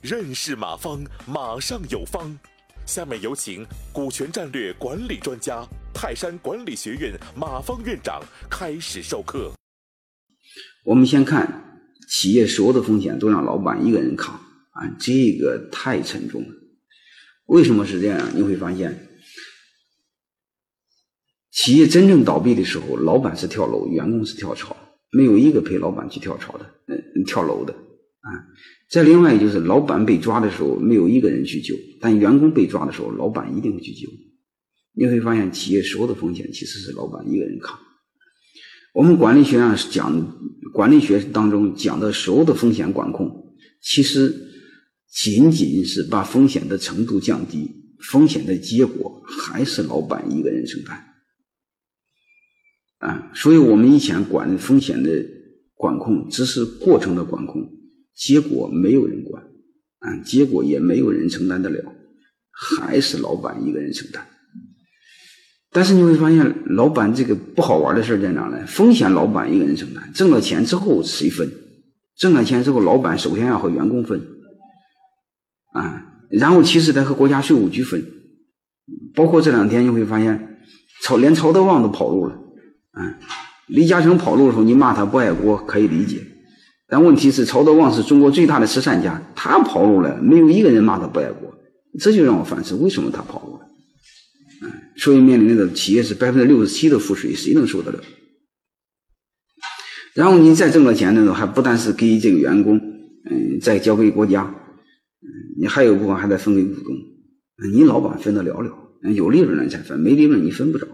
认识马方，马上有方。下面有请股权战略管理专家、泰山管理学院马方院长开始授课。我们先看企业所有的风险都让老板一个人扛啊，这个太沉重了。为什么是这样？你会发现，企业真正倒闭的时候，老板是跳楼，员工是跳槽，没有一个陪老板去跳槽的，嗯，跳楼的啊。再另外就是，老板被抓的时候，没有一个人去救；但员工被抓的时候，老板一定会去救。你会发现，企业所有的风险其实是老板一个人扛。我们管理学上讲管理学当中讲的所有的风险管控，其实仅仅是把风险的程度降低，风险的结果还是老板一个人承担。啊，所以我们以前管风险的管控只是过程的管控。结果没有人管，啊，结果也没有人承担得了，还是老板一个人承担。但是你会发现，老板这个不好玩的事在哪呢？风险老板一个人承担，挣了钱之后谁分？挣了钱之后，老板首先要和员工分，啊，然后其实得和国家税务局分。包括这两天你会发现，曹连曹德旺都跑路了，嗯，李嘉诚跑路的时候，你骂他不爱国可以理解。但问题是，曹德旺是中国最大的慈善家，他跑路了，没有一个人骂他不爱国，这就让我反思，为什么他跑路了？嗯，所以面临的企业是百分之六十七的赋税，谁能受得了？然后你再挣了钱的时候，还不但是给这个员工，嗯，再交给国家，嗯，你还有部分还得分给股东，你老板分得了了，有利润了才分，没利润你分不着。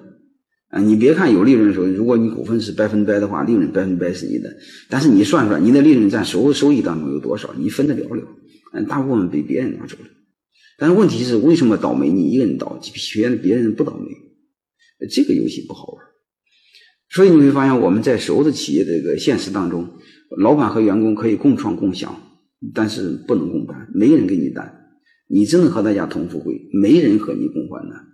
啊，你别看有利润的时候，如果你股份是百分百的话，利润百分百是你的。但是你算算，你的利润占所有收益当中有多少？你分得了了？嗯，大部分被别人拿走了。但是问题是，为什么倒霉？你一个人倒，别人别人不倒霉？这个游戏不好玩。所以你会发现，我们在所有的企业这个现实当中，老板和员工可以共创共享，但是不能共担，没人给你担。你只能和大家同富贵，没人和你共患难。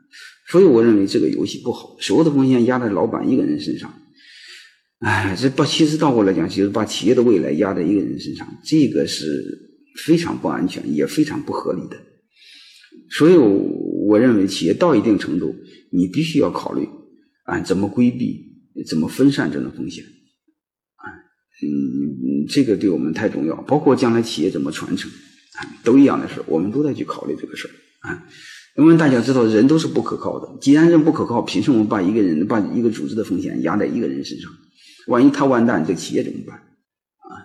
所以我认为这个游戏不好，所有的风险压在老板一个人身上。哎，这把其实倒过来讲，就是把企业的未来压在一个人身上，这个是非常不安全，也非常不合理的。所以我认为，企业到一定程度，你必须要考虑啊，怎么规避、怎么分散这种风险。啊，嗯，这个对我们太重要。包括将来企业怎么传承啊，都一样的事我们都在去考虑这个事儿啊。因为大家知道，人都是不可靠的。既然人不可靠，凭什么把一个人、把一个组织的风险压在一个人身上？万一他完蛋，这企业怎么办？啊！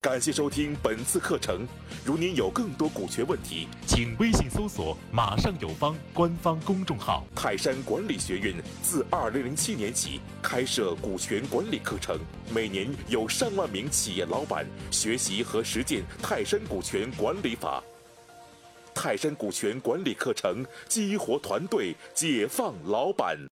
感谢收听本次课程。如您有更多股权问题，请微信搜索“马上有方”官方公众号。泰山管理学院自二零零七年起开设股权管理课程，每年有上万名企业老板学习和实践泰山股权管理法。泰山股权管理课程激活团队，解放老板。